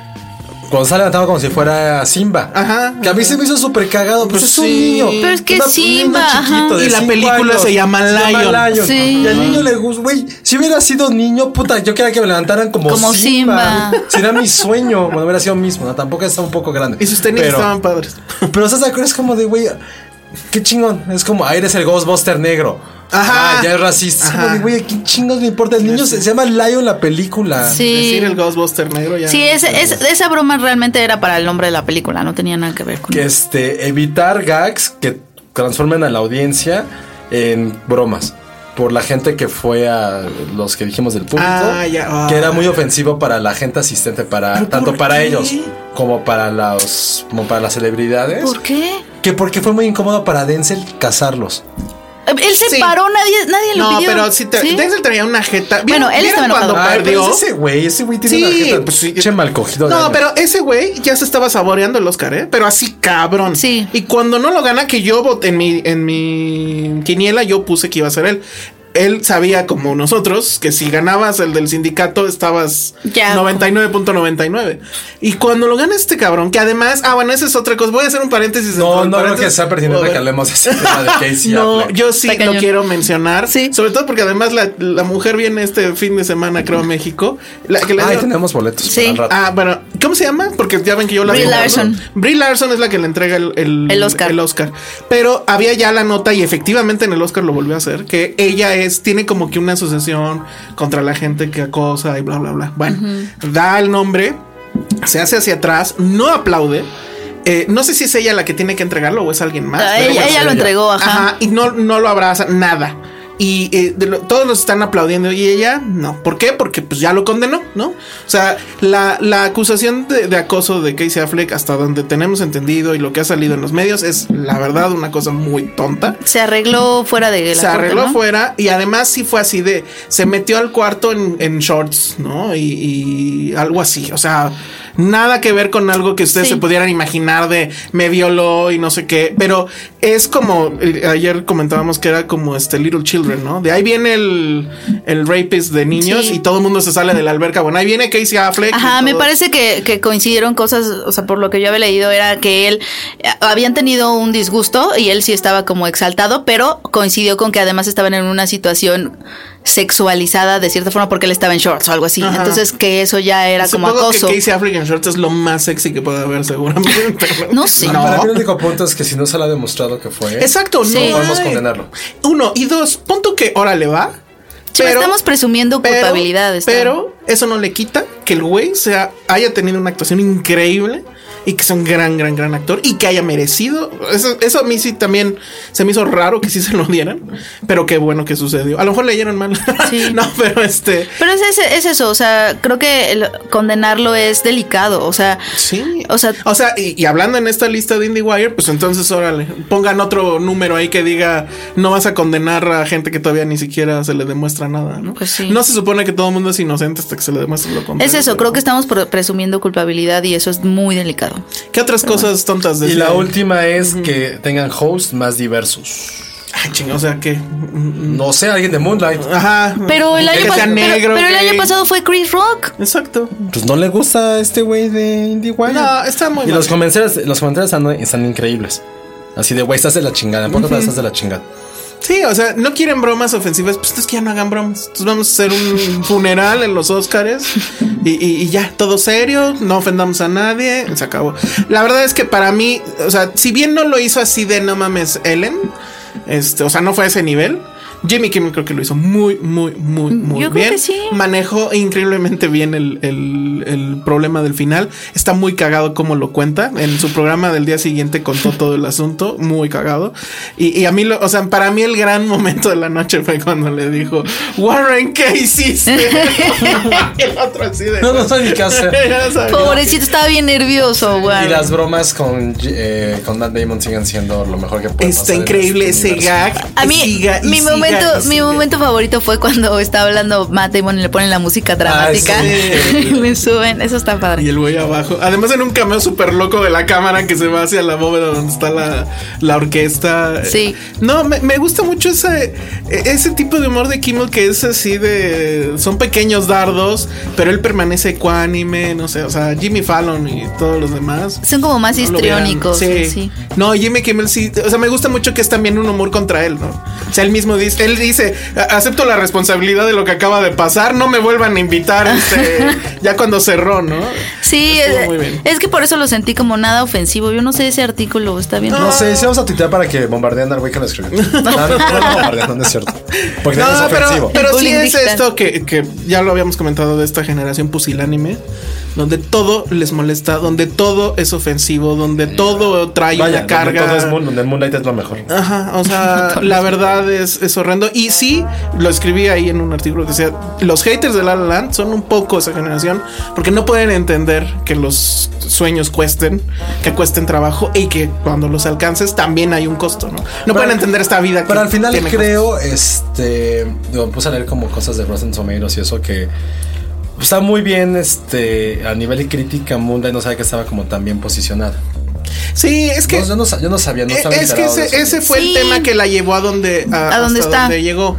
Cuando está levantando como si fuera Simba. Ajá, Que a mí ajá. se me hizo súper cagado. Pues, Pues es un sí. niño. Pero es que Una- un Simba, chiquito Y la película años. se llama Lion. Sí. Y al niño le gusta, güey. Si hubiera sido niño, puta, yo quería que me levantaran como, Como Simba. Si era mi sueño, bueno, hubiera sido mismo, ¿no? Tampoco está un poco grande. Y sus tenis Pero- estaban padres. Pero ¿estás de acuerdo? Es como de, güey, qué chingón. Es como, ah, eres el Ghostbuster negro. Ajá. Ah, ya es racista. Es como Ajá. de, güey, ¿qué chingos le importa? El niño se, se llama Lion la película. Sí. Decir el Ghostbuster negro ya. Sí, ese- es- esa broma realmente era para el nombre de la película, no tenía nada que ver con Que este, evitar gags que transformen a la audiencia en bromas. Por la gente que fue a los que dijimos del público. Ah, ya. Ah. Que era muy ofensivo para la gente asistente, para ¿Pero tanto para qué? ellos como para los como para las celebridades. ¿Por qué? Que porque fue muy incómodo para Denzel casarlos. Él se Sí. paró, nadie, nadie lo No, pidió. pero si te, ¿Sí? Denzel traía una jeta. Bueno, él ¿Vieron estaba cuando. Ay, pero perdió? es ese güey, ese güey tiene Sí, una jeta pues sí. che mal cogido. No, pero ese güey ya se estaba saboreando el Oscar, ¿eh? Pero así cabrón. Sí. Y cuando no lo gana, que yo voté en mi, en mi quiniela, yo puse que iba a ser él. Él sabía, como nosotros, que si ganabas el del sindicato, estabas Ya. 99.99. Y cuando lo gana este cabrón, que además, ah, bueno, esa es otra cosa. Voy a hacer un paréntesis. No, no creo que sea pertinente que hablemos de ese tema de Casey No, Affleck. yo sí Está lo quiero mencionar. Sí. Sobre todo porque además la, la mujer viene este fin de semana, creo, a México. La, que Ay, dio- tenemos boletos. Sí. para el rato. Ah, bueno, ¿cómo se llama? Porque ya ven que yo la Brie. Larson. Brie Larson es la que le entrega el, el, El Oscar. el Oscar. Pero había ya la nota y efectivamente en el Oscar lo volvió a hacer, que ella es, tiene como que una asociación contra la gente que acosa y bla, bla, bla. Bueno, da el nombre, se hace hacia atrás, no aplaude. Eh, no sé si es ella la que tiene que entregarlo o es alguien más. Ah, pero ella, bueno, ella lo entregó, ajá. Ajá, y no, no lo abraza, nada. Y eh, de lo- todos los están aplaudiendo y ella no. ¿Por qué? Porque pues ya lo condenó, ¿no? O sea, la, la acusación de, de acoso de Casey Affleck, hasta donde tenemos entendido y lo que ha salido en los medios, es la verdad una cosa muy tonta. Se arregló fuera de la Se corte, arregló ¿no? fuera y además sí fue así de se metió al cuarto en, en shorts, ¿no? Y, y algo así. O sea, nada que ver con algo que ustedes Sí. se pudieran imaginar de me violó y no sé qué. Pero es como eh, ayer comentábamos que era como este Little Children, ¿no? De ahí viene el, el rapist de niños Sí. y todo el mundo se sale de la alberca. Bueno, ahí viene Casey Affleck. Ajá, me parece que, que coincidieron cosas, o sea, por lo que yo había leído era que él eh, habían tenido un disgusto y él sí estaba como exaltado, pero coincidió con que además estaban en una situación sexualizada de cierta forma porque él estaba en shorts o algo así. Ajá. Entonces que eso ya era como Supongo acoso. que Casey en shorts es lo más sexy que puede haber seguramente. No sé. No, Para mí el único punto es que si no se le ha demostrado que fue. Exacto, Sí. no No podemos condenarlo. Uno y dos, punto que órale va. Sí, estamos presumiendo culpabilidad, está. Pero eso no le quita que el güey sea, haya tenido una actuación increíble y que sea un gran, gran, gran actor y que haya merecido. Eso, eso a mí sí también se me hizo raro que sí se lo dieran, pero qué bueno que sucedió. A lo mejor leyeron mal. Sí. no, pero este. Pero es, es, es eso, o sea, creo que el condenarlo es delicado, o sea, Sí. o sea, O sea, y, y hablando en esta lista de IndieWire, pues entonces, órale, pongan otro número ahí que diga, no vas a condenar a gente que todavía ni siquiera se le demuestra nada, ¿no? Pues sí. No se supone que todo el mundo es inocente hasta que se le demuestre lo contrario. es eso, pero- creo que estamos pre- presumiendo culpabilidad y eso es muy delicado. ¿Qué otras cosas tontas Y decía? la última es que tengan hosts más diversos. Ay, ching, o sea, que... No sé, alguien de Moonlight. Ajá. Pero el Que año, sea pas- pero- negro, pero el gay. año pasado fue Chris Rock. Exacto. Pues no le gusta a este güey de IndieWire. No, está muy Y mal. los comentarios, los comentarios están, están increíbles. Así de, güey, estás de la chingada. ¿Por qué estás de la chingada? Sí, o sea, no quieren bromas ofensivas, pues es que ya no hagan bromas. Entonces vamos a hacer un funeral en los Oscars y, y- y ya, todo serio, no ofendamos a nadie, se acabó. La verdad es que para mí, o sea, si bien no lo hizo así de no mames Ellen, este, o sea, no fue a ese nivel. Jimmy Kimmel creo que lo hizo muy, muy, muy, muy Yo creo bien. que sí. Manejó increíblemente bien el, el- el problema del final. Está muy cagado como lo cuenta. En su programa del día siguiente contó todo el asunto. Muy cagado. Y, y a mí, lo, o sea, para mí el gran momento de la noche fue cuando le dijo, Warren, ¿qué hiciste? el otro así de... No, no sabe ni qué hacer. Sabía. Pobrecito, estaba bien nervioso, güey. Y las bromas con, eh, con Matt Damon siguen siendo lo mejor que puede Está pasar increíble este ese universo. gag. A mí, mi siga momento, y mi momento favorito fue cuando está hablando Matt Damon y le ponen la música dramática. sí. le suben, eso está Y padre. el güey abajo. Además, en un cameo súper loco de la cámara que se va hacia la bóveda donde está la, la orquesta. Sí. No, me, me gusta mucho ese, ese tipo de humor de Kimmel que es así de. Son pequeños dardos, pero él permanece ecuánime. No sé, o sea, Jimmy Fallon y todos los demás. Son como más no histriónicos. Sí. sí. No, Jimmy Kimmel sí. O sea, me gusta mucho que es también un humor contra él, ¿no? O sea, él mismo dice, él dice, "A- acepto la responsabilidad de lo que acaba de pasar, no me vuelvan a invitar este, ya cuando cerró, ¿no? Sí, Estuvo eh, muy bien. es que por eso lo sentí como nada ofensivo. Yo no sé ese artículo, está bien. No sé, si vamos a tuitear para que bombardean al güey que lo escribió. No, no, no, no, bombardean, no es cierto. Porque no, No, es pero, ofensivo. pero El sí es digital. esto que, que ya lo habíamos comentado de esta generación pusilánime. Donde todo les molesta, donde todo es ofensivo, donde todo trae Vaya, una carga. Todo es Moon, donde el Moonlight es lo mejor. Ajá, o sea, la verdad es, es horrendo. Y sí, lo escribí ahí en un artículo que decía, los haters de La La Land son un poco esa generación porque no pueden entender que los sueños cuesten, que cuesten trabajo y que cuando los alcances también hay un costo, ¿no? No pueden entender esta vida. que Pero al final creo, este, digo, puse a leer como cosas de Rotten Tomatoes y eso que está muy bien, este, a nivel de crítica, Moonlight no sabe que estaba como tan bien posicionada. Sí, es que... No, yo, no, yo no sabía, no estaba es que ese, fue Sí. el tema que la llevó a donde a, hasta está. donde llegó.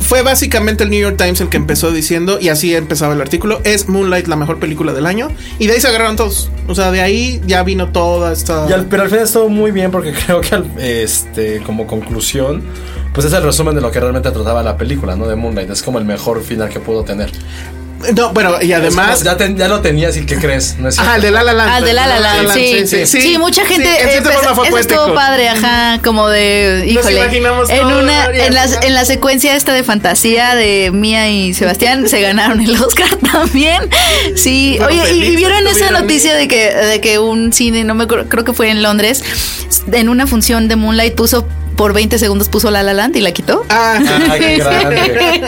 Fue básicamente el New York Times el que empezó diciendo y así empezaba el artículo. Es Moonlight la mejor película del año y de ahí se agarraron todos. O sea, de ahí ya vino toda esta. Y al- pero al final estuvo muy bien porque creo que al- este, como conclusión, pues es el resumen de lo que realmente trataba la película, ¿no? De Moonlight. Es como el mejor final que pudo tener. No, pero y además. Ya, ten- ya lo tenías y ¿qué crees? No es Ajá, el de La La Land. Al de La La Land, sí. Sí, mucha gente. Sí, en cierta eh, forma fue eso estuvo padre, ajá, como de. Nos Híjole. imaginamos en, todo, una, en, la, en la secuencia esta de fantasía de Mía y Sebastián se ganaron el Oscar también. Sí, Bueno, oye, y, vieron esa noticia de que, de que un cine, no me acuerdo, creo que fue en Londres, en una función de Moonlight puso. Por 20 segundos puso La La Land y la quitó. Ah, Ah, qué grande.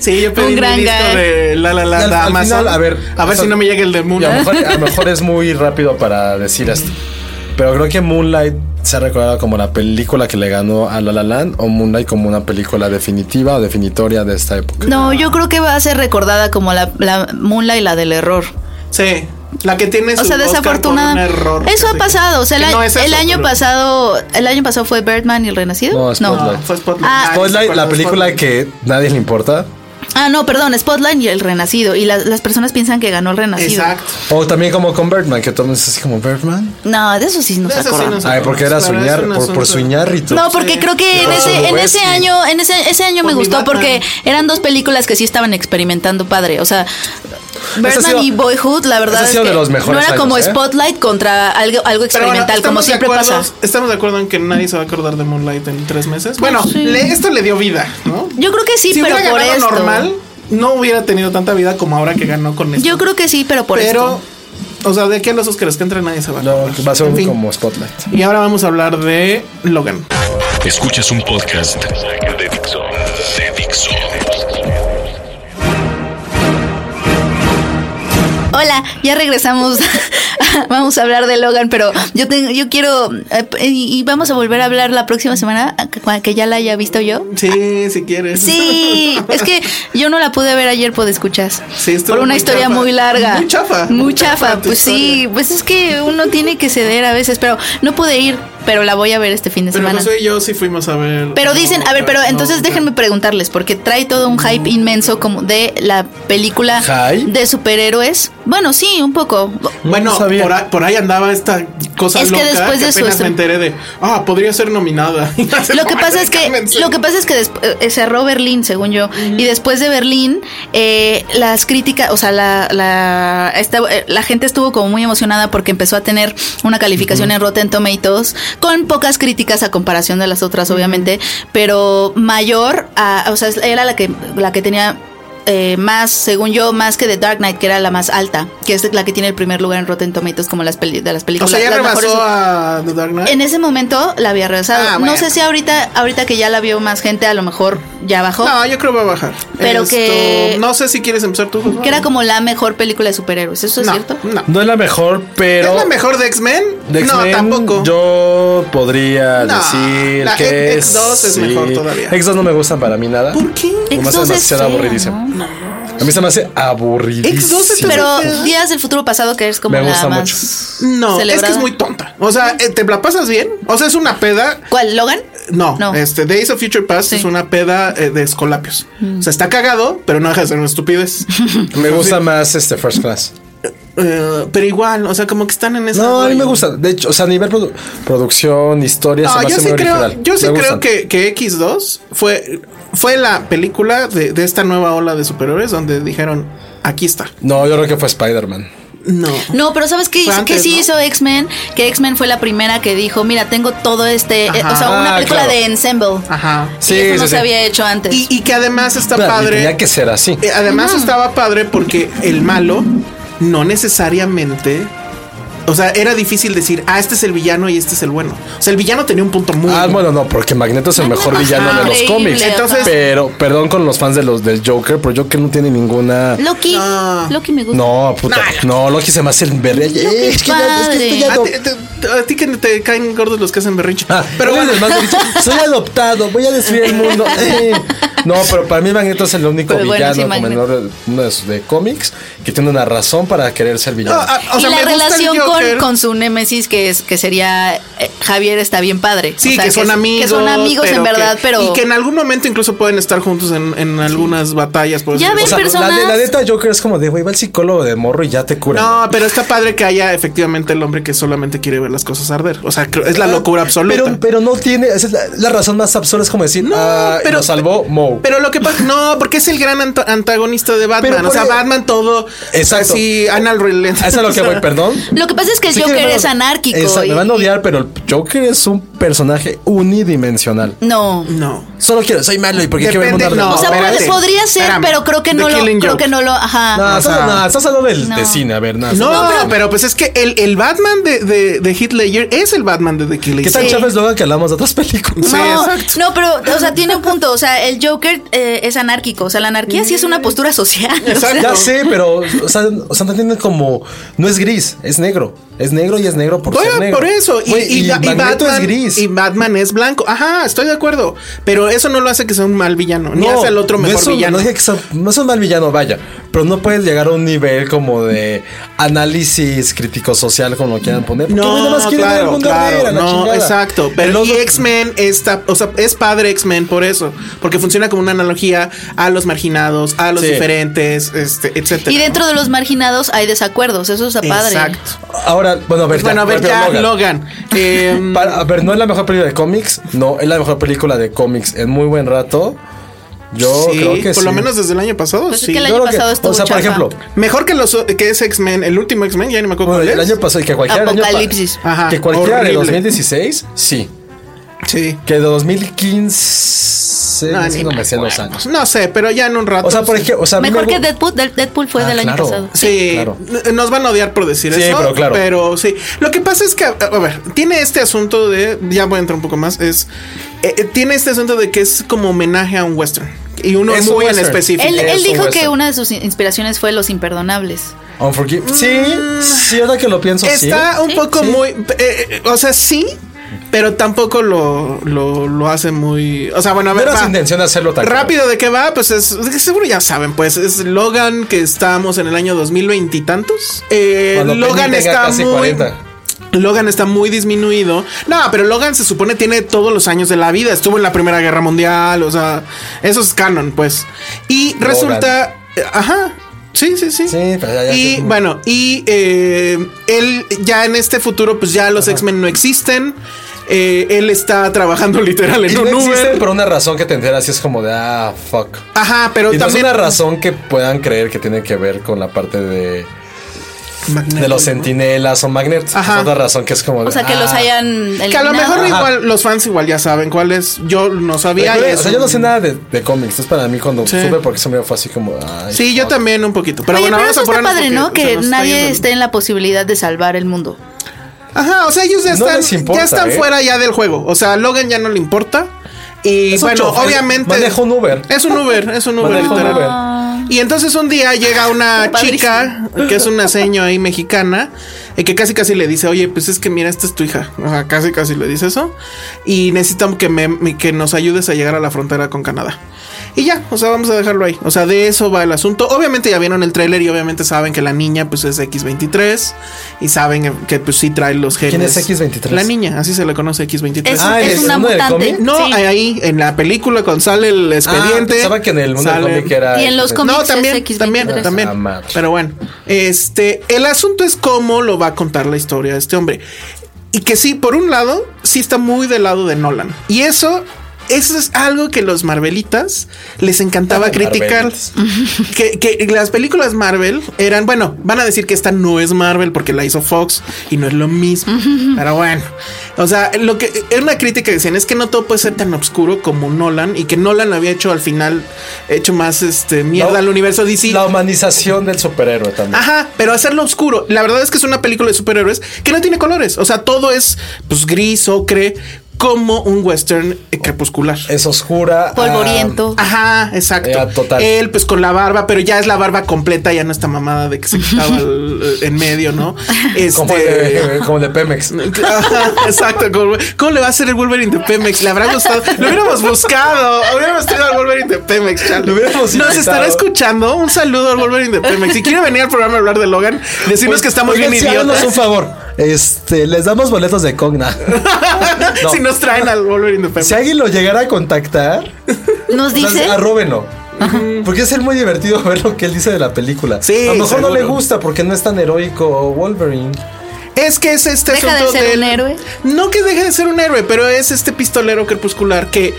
sí, yo pedí Un mi gran disco de La La Land al- a Amazon. final, a ver, a ver o sea, si no me llega el de Moon. Y a lo, mejor, a lo mejor es muy rápido para decir esto. Pero creo que Moonlight se ha recordado como la película que le ganó a La La Land o Moonlight como una película definitiva o definitoria de esta época. No, yo creo que va a ser recordada como la, la Moonlight, la del error. Sí, la que tiene su O sea, Oscar por desafortunada. un error. Eso ha pasado. O sea, el, no es el eso, año pero- pasado, el año pasado fue Birdman y el Renacido. No, Spotlight. Fue Spotlight. Ah, Spotlight, la película Spotlight. que nadie le importa. Ah, no, perdón, Spotlight y el Renacido. Y la- las personas piensan que ganó el Renacido. Exacto. O también como con Birdman, que todo el mundo es así como Birdman. No, de eso sí nos sí acordamos. nos- Ay, porque era Claro, soñar, por, por asunto. su Iñárritu. No, porque Sí. creo que en ese, en ese año, en ese, ese año me gustó Batman. porque eran dos películas que sí estaban experimentando padre. O sea, Birdman sido- y Boyhood, la verdad es sido que de los mejores no era como años, ¿eh? Spotlight contra algo, algo experimental, como siempre acuerdo- pasa. Estamos de acuerdo en que nadie se va a acordar de Moonlight en tres meses. Bueno, sí. le- esto le dio vida, ¿no? Yo creo que sí, si pero por esto. normal, no hubiera tenido tanta vida como ahora que ganó con esto. Yo creo que sí, pero por Pero, esto. o sea, de aquí a los Oscars que entren nadie se va a No, acordar. va a ser En fin. como Spotlight. Y ahora vamos a hablar de Logan. Escuchas un podcast de Dixo. De Dixo. Hola, ya regresamos. vamos a hablar de Logan, pero yo tengo, yo quiero eh, y vamos a volver a hablar la próxima semana que- ya la haya visto yo. Sí, si quieres. Sí, es que yo no la pude ver ayer por escuchas. Sí, por una muy historia chafa. muy larga. Muy chafa, Muy chafa Pues sí, pues es que uno tiene que ceder a veces, pero no pude ir, pero la voy a ver este fin de Pero semana. Josué y yo sí fuimos a ver. Pero dicen, a ver, pero no, entonces no, déjenme preguntarles, porque trae todo un hype inmenso como de la película de superhéroes. Bueno, sí, un poco. Bueno, No sabía. por ahí, por ahí andaba esta cosa Es que después de apenas me enteré de, ah, podría ser nominada. Lo que pasa es que lo que pasa es que eh, cerró Berlín, según yo, y después de Berlín eh, las críticas, o sea, la la, esta- eh, la gente estuvo como muy emocionada porque empezó a tener una calificación en Rotten Tomatoes con pocas críticas a comparación de las otras, obviamente, pero mayor, a, o sea, era la que la que tenía eh, más, según yo, más que The Dark Knight, que era la más alta, que es la que tiene el primer lugar en Rotten Tomatoes como las peli- de las O películas. sea, ya rebasó mejores- a The Dark Knight. en ese momento la había regresado. Ah, No sé si ahorita, ahorita que ya la vio más gente, a lo mejor ya bajó. No, yo creo que va a bajar. Pero que- No sé si quieres empezar tú. Que era como la mejor película de superhéroes. ¿Eso es no, cierto? No. No es la mejor, pero. ¿Es la mejor de X-Men? De no, tampoco. Yo podría No, decir la que X- X2 es mejor todavía. X2 no me gustan para mí nada. ¿Por qué? Me hace X2 es demasiado aburridísimo. ¿no? A mí se me hace aburridísimo. X2 es Pero. Días del Futuro Pasado, que es como Me la gusta más mucho. No, celebrada. es que es muy tonta. O sea, eh, ¿te la pasas bien? O sea, es una peda. ¿Cuál? ¿Logan? No, No. este Days of Future Past Sí. Mm. es una peda eh, de escolapios. O sea, está cagado, pero no deja de ser una estupidez. Me gusta más este First Class. Eh, pero igual, o sea, como que están en esa. No, a mí me gusta. De hecho, o sea, a nivel produ- producción, historia, se me yo hace sí muy creo, original. yo sí Me creo que, que X2 fue, fue la película de, de esta nueva ola de superhéroes donde dijeron, aquí está. No, yo creo que fue Spider-Man. No. No, pero ¿sabes qué, hizo- antes, qué sí ¿no? hizo X-Men? Que X-Men fue la primera que dijo, mira, tengo todo este... eh, Ajá. o sea, una Ah, película claro. de ensemble. Ajá. Sí, eso no sí, se había hecho antes. Y, y que además está Pero, y padre. Tenía que ser así. Eh, Además estaba padre porque el malo no necesariamente. O sea, era difícil decir, ah, este es el villano y este es el bueno. O sea, el villano tenía un punto muy. Ah, bueno, no, porque Magneto es el mejor villano de los cómics. Entonces- pero, perdón con los fans de los del Joker, pero Joker no tiene ninguna. Loki. No. Loki me gusta. No, puta. No, Loki se me hace el. Eh, es que ya- es que estoy padre. A ti, te- a ti que te caen gordos los que hacen berrinche. Ah, pero bueno, el más derecho. Soy adoptado, voy a destruir el mundo. Eh. No, pero para mí Magneto es el único Pero bueno, villano sí, como Magneto. menor de, cómics que tiene una razón para querer ser villano. No, ah, o sea, y la me gusta el relación Joker. con, con su némesis, que es que sería eh, Javier, está bien padre. Sí, O sea, que son es- amigos. Que son amigos en verdad, que- pero. Y que en algún momento incluso pueden estar juntos en, en algunas batallas. Por Ya ven, o sea, personas- la, la neta Joker es como de, güey, va al psicólogo de morro y ya te cura. No, pero está padre que haya efectivamente el hombre que solamente quiere ver las cosas arder. O sea, es la locura absoluta. Pero, pero no tiene, esa es la, la razón más absurda, es como decir, No, ah, pero- lo salvó Moe. Pero lo que pasa, no, porque es el gran anta- antagonista de Batman. Pero O sea, porque- Batman todo. Exacto. Así, anal eso es lo que voy, perdón. Lo que pasa es que el Sí Joker me van a- es anárquico. Exacto, y- me van a odiar, pero el Joker es un personaje unidimensional. No. No. Solo quiero, soy malo y porque quiero ver el mundo no, O sea, espérate. podría ser, Espérame. pero creo que The no lo. Creo Joke. que no lo. Ajá. No, o estás, sea, no, estás hablando del, no. de cine, a ver, nada. No, nada. pero pues es que el, el Batman de, de, de Ledger es el Batman de The Killing ¿Qué tan Sí. chafa es luego que hablamos de otras películas? Sí, No, exacto. no, pero, o sea, tiene un punto. O sea, el Joker eh, es anárquico. O sea, la anarquía sí es una postura social. o sea. Ya sé, pero, o sea, o sea, no tiene como. No es gris, es negro. Es negro y es negro por Bueno, ser negro. por eso. Y, Güey, y, y Magneto Batman es gris. Y Batman es blanco. Ajá, estoy de acuerdo. Pero eso no lo hace que sea un mal villano. Ni hace al otro no mejor es un- villano. No que sea- no es un mal villano, vaya. Pero no puedes llegar a un nivel como de análisis crítico social, como lo quieran poner. No, nada más quiere ver el claro, mundo claro, a la no, chingada. exacto. Pero y otro- X-Men está, o sea, es padre X-Men por eso, porque funciona como una analogía a los marginados, a los Sí. diferentes, este, etcétera. Y dentro de los marginados hay desacuerdos. Eso está padre. Exacto. Ahora, bueno, a ver, Pues bueno, a ver, ya, Logan. Logan. Eh, Para- a ver, no es la mejor película de cómics. No, es la mejor película de cómics en muy buen rato. Yo sí, creo que por lo menos desde el año pasado. Pues es sí. que el Yo año creo que- pasado estuvo O sea, por ejemplo, Mejor que los que es X-Men, el último X-Men, ya ni me acuerdo bueno, cuál el es. año pasado y que cualquiera del año Apocalipsis. Ajá, que cualquiera de horrible. 2016, sí. Sí. Que de 2015 No, no me sé los años. No sé, pero ya en un rato. O sea, por ejemplo, o sea, a mí Mejor me que Deadpool. Deadpool fue Ah, del año pasado. Sí, claro. nos van a odiar por decir Sí, eso. pero claro. Pero sí. Lo que pasa es que, a ver, tiene este asunto de. Ya voy a entrar un poco más. Es. eh, eh, tiene este asunto de que es como homenaje a un western. Y uno Es muy en específico. Él, él Es un dijo que una de sus inspiraciones fue Los Imperdonables. Unforgive- Sí, sí, ahora que lo pienso, sí. Está un Sí. poco Sí. muy. eh, o sea, sí. Pero tampoco lo, lo, lo hace muy. O sea, bueno, a No ver. era su intención de hacerlo tan Rápido de qué va, pues es seguro ya saben, pues es Logan que estamos en el año 2020 y tantos. Eh, Logan está casi muy 40. Logan está muy disminuido. No, pero Logan se supone tiene todos los años de la vida. Estuvo en la Primera Guerra Mundial, o sea, eso es canon, pues. Y Logan. resulta, eh, ajá. Sí, sí, sí. Sí, pero ya- ya y bueno, y eh, él ya en este futuro, pues ya los X-Men no existen. Eh, él está trabajando literal en Y no un existen Uber. por una razón que te enteras y es como de ah, fuck. Ajá, pero y no es también una razón que puedan creer que tiene que ver con la parte de, Magneto, de los ¿no? sentinelas o magnetos. Ajá. Es otra razón que es como de, O sea, que ah. los hayan eliminado. Que a lo mejor Ajá. igual los fans igual ya saben cuál es. Yo no sabía. Pero, y o sea, yo no sé nada de, de cómics. Entonces, para mí, cuando Sí. supe, porque se me fue así como. Ay, Sí, yo fuck. también un poquito. Pero Oye, bueno, pero vamos eso a está padre, ¿no? Que nadie esté en la posibilidad de salvar el mundo. Ajá, o sea, ellos ya están, importa, ya están ¿eh? fuera ya del juego. O sea, a Logan ya no le importa. Y Es bueno, chofer, obviamente. maneja un Uber. Es un Uber, es un Uber. Literal. Y entonces un día llega una chica que es una seño ahí mexicana y que casi casi le dice, oye, pues es que mira, esta es tu hija. O sea, casi casi le dice eso. Y necesitamos que, me, que nos ayudes a llegar a la frontera con Canadá. Y ya, o sea, vamos a dejarlo ahí. O sea, de eso va el asunto. Obviamente ya vieron el tráiler y obviamente saben que la niña pues es X23 y saben que pues sí trae los genes. ¿Quién es X23? La niña, así se le conoce X23. Es, Ah, es ¿el una mundo del mutante. cómic? No, Sí. ahí en la película cuando sale el expediente. Ah, que en el mundo del cómic era. Y en los cómics no, es también, X23. también, también. Ah. Pero bueno, este, el asunto es cómo lo va a contar la historia de este hombre. Y que sí, por un lado, sí está muy del lado de Nolan. Y eso eso es algo que los Marvelitas les encantaba criticar. Que, que las películas Marvel eran, bueno, van a decir que esta no es Marvel porque la hizo Fox y no es lo mismo. Pero bueno, o sea, lo que era una crítica que decían es que no todo puede ser tan oscuro como Nolan y que Nolan había hecho al final, hecho más este mierda No, al universo DC. La humanización del superhéroe también. Ajá, pero hacerlo oscuro. La verdad es que es una película de superhéroes que no tiene colores. O sea, todo es pues gris, ocre, como un western eh, crepuscular. Es oscura. Polvoriento. Ajá, exacto. Ya, total. Él, pues con la barba, pero ya es la barba completa, ya no está mamada de que se quitaba el- en medio, ¿no? ah, Este. como, el de, como el de Pemex. Ajá, exacto. como- ¿Cómo le va a hacer el Wolverine de Pemex? ¿Le habrá gustado? Lo hubiéramos buscado. Hubiéramos tenido al Wolverine de Pemex. Lo hubiéramos Nos invitado. estará escuchando. Un saludo al Wolverine de Pemex. Si quiere venir al programa a hablar de Logan, decirnos que estamos Oigan, bien idiotas. un favor. Este, les damos boletos de Cogna. No. Si nos traen al Wolverine de. Si alguien lo llegara a contactar, Nos dice. Entonces, arróbenlo. Porque es muy divertido ver lo que él dice de la película. Sí, a lo mejor no le gusta porque no es tan heroico Wolverine. Es que es este Deja de asunto ser del- un héroe. No que deje de ser un héroe, pero es este pistolero crepuscular que,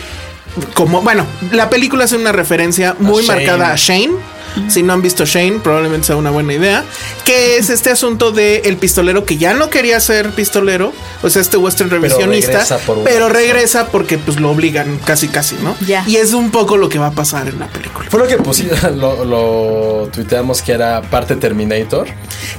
como, bueno, la película hace una referencia muy marcada a Shane. Si no han visto Shane, probablemente sea una buena idea. Que es este asunto de el pistolero que ya no quería ser pistolero, o sea, este western Pero revisionista, regresa por una pero regresa porque pues lo obligan casi casi, ¿no? Ya. Y es un poco lo que va a pasar en la película. Fue lo que pusimos, lo, lo tuiteamos que era parte Terminator.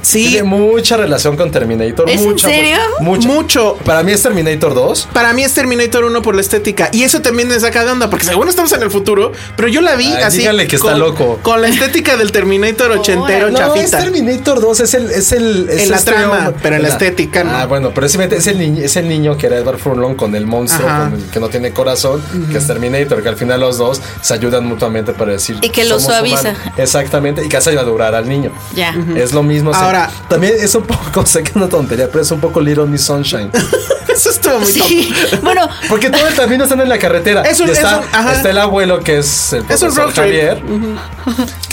Sí, Tiene mucha relación con Terminator. ¿Es en mucha, serio? Mucho. Mucho. Para mí es Terminator 2. Para mí es Terminator 1 por la estética. Y eso también me saca de onda, porque según estamos en el futuro, pero yo la vi Ay, así. díganle que está loco. Con la estética del Terminator ochentero no, es chafita. Terminator 2, es el. Es el es En la este trama, hombre- pero en la estética, ¿no? Ah, bueno, pero es, es, el niño, es el niño que era Edward Furlong con el monstruo Ajá. con el que no tiene corazón, que es Terminator, que al final los dos se ayudan mutuamente para decir. Y que lo suaviza. humanos. Exactamente, y que hace ayudar al niño. Ya. Es lo mismo. o sea, Ahora- también es un poco, sé que es una tontería, pero es un poco Little Miss Sunshine. Eso estuvo muy Sí. Bueno, Porque todo el camino están en la carretera. Es un- Y está, es un- está el abuelo que es el Es un profesor. Javier.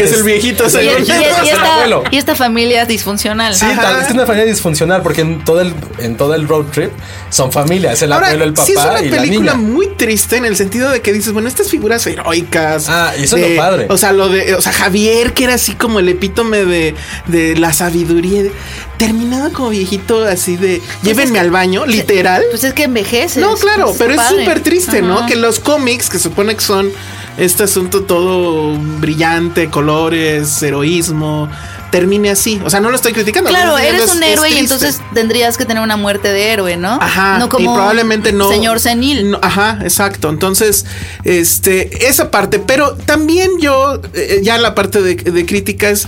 Que es, el viejito, y, según. y- y- el esta, abuelo. y esta familia disfuncional. Sí, tal- es una familia disfuncional porque en todo el en todo el road trip son familia, es el Ahora, abuelo, el papá sí es una y la película niña. muy triste en el sentido de que dices, bueno, estas figuras heroicas. Ah, y eso es lo padre. O sea, lo de, o sea, Javier, que era así como el epítome de, de la sabiduría, terminaba como viejito así de llévenme al baño, literal. Pues es que envejece. No, claro, pero es súper triste, ¿no? Que los cómics, que supone que son este asunto todo brillante, colores, heroísmo, termine así. O sea, no lo estoy criticando. Claro, eres un es- héroe es y entonces tendrías que tener una muerte de héroe, ¿no? Ajá, No como y probablemente no. señor senil. No, ajá, exacto. Entonces, este, esa parte, pero también yo, eh, ya la parte de, de críticas.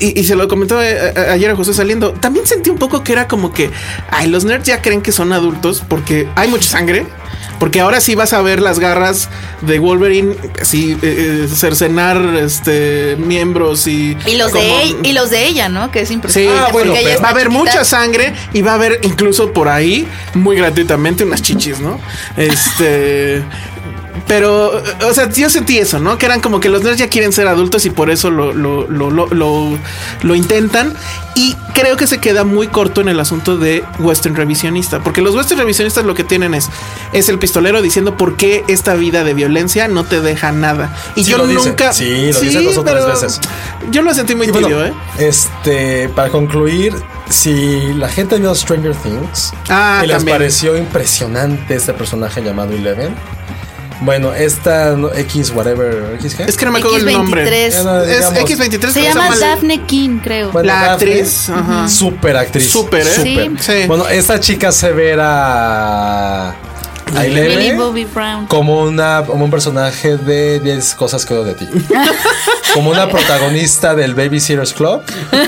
Y, y se lo comentaba eh, eh, ayer a José saliendo. También sentí un poco que era como que, ay, los nerds ya creen que son adultos porque hay mucha sangre. Porque ahora sí vas a ver las garras de Wolverine, así eh, cercenar este miembros y Y los como- de ella, y los de ella, ¿no? Que es Sí, impresionante. ah, bueno, va a haber chiquita. mucha sangre y va a haber incluso por ahí, muy gratuitamente, unas chichis, ¿no? Este. Pero, o sea, yo sentí eso, ¿no? Que eran como que los nerds ya quieren ser adultos y por eso lo, lo, lo, lo, intentan. Y creo que se queda muy corto en el asunto de western revisionista. Porque los western revisionistas lo que tienen es, es el pistolero diciendo por qué esta vida de violencia no te deja nada. Y Sí yo lo dice. nunca. Sí, lo dice dos o tres veces. Yo lo sentí muy Y bueno, tibio, ¿eh? Este, para concluir, si la gente vio Stranger Things Ah, y les también. pareció impresionante este personaje llamado Eleven, bueno, esta no, X whatever, X qué? Es que no me acuerdo el nombre. X23. Ya no, Es digamos, X23. Se llama Daphne King, creo. Bueno, La Daphne, actriz, ajá. Super actriz. Súper, ¿eh? súper. Sí. Sí. Bueno, esta chica se ve a, a Millie Eleven Bobby Brown. como, una, como un personaje de 10 cosas que odio de ti. como una protagonista del Babysitters Club,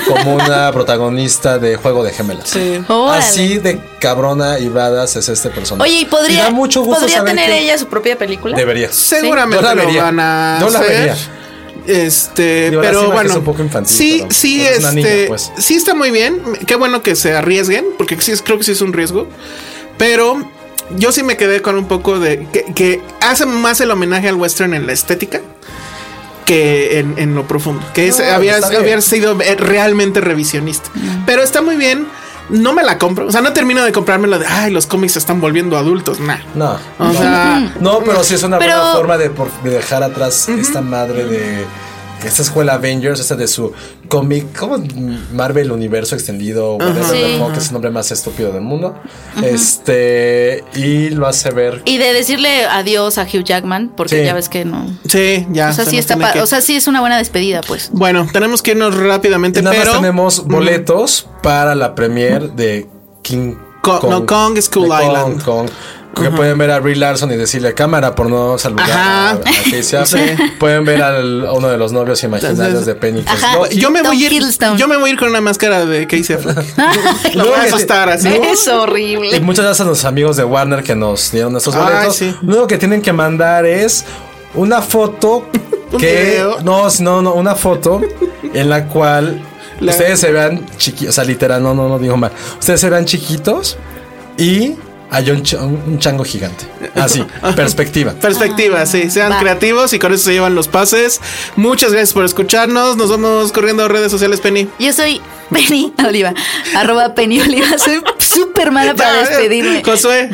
como una protagonista de Juego de Gemelas. Sí. Así de cabrona y badass es este personaje. Oye, ¿y podría, da mucho gusto ¿podría saber tener que ella su propia película? Debería. Seguramente Yo la lo vería. van a Yo la vería. Este, pero bueno, es un poco infantil, sí, pero- sí, este, niña, pues. sí está muy bien. Qué bueno que se arriesguen, porque sí, creo que sí es un riesgo. Pero yo sí me quedé con un poco de que, que hace más el homenaje al western en la estética que en, en lo profundo, que es, No, había, había sido eh, realmente revisionista. Pero está muy bien. no me la compro. O sea, no termino de comprármela de, ay, los cómics se están volviendo adultos. Nah. No. O no. sea, No, pero sí es una Pero- buena forma de, por- de dejar atrás esta madre de esta escuela Avengers, esta de su cómic, como Marvel Universo Extendido, whatever the Sí. fuck, es el nombre más estúpido del mundo. Este, y lo hace ver. Y de decirle adiós a Hugh Jackman, porque Sí. ya ves que no. sí, ya. O sea, se sí está que- o sea, sí es una buena despedida, pues. bueno, tenemos que irnos rápidamente, Y nada pero más tenemos boletos para la premiere de King Co- no, Kong Skull de Kong, Island. Kong. Que pueden ver a Brie Larson y decirle cámara por no saludar Ajá. a, Keisha. Pueden ver al, a uno de los novios imaginarios Entonces- de Penny. Loki. yo me voy ir, yo me voy a ir con una máscara de Casey Affleck. Lo Luego voy a asustar así. Es Y horrible. muchas gracias a los amigos de Warner que nos dieron estos Ay, boletos. sí. Lo único que tienen que mandar es una foto Un que video. no, no, no, una foto en la cual La- ustedes se vean chiquitos, o sea, literal, no, no, no digo mal. Ustedes se vean chiquitos y hay un, ch- un- un chango gigante. Así, perspectiva. Perspectiva, sí. Sean Va. creativos y con eso se llevan los pases. Muchas gracias por escucharnos. Nos vamos corriendo a redes sociales, Penny. Yo soy Penny Oliva. Arroba Penny Oliva. Soy súper mala para Ya, despedirme. Josué,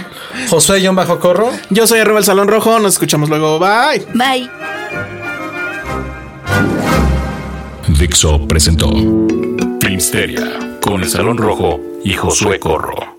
Josué-Corro. yo soy arroba el Salón Rojo. Nos escuchamos luego. Bye. Bye. Dixo presentó Filmsteria con el Salón Rojo y Josué Corro.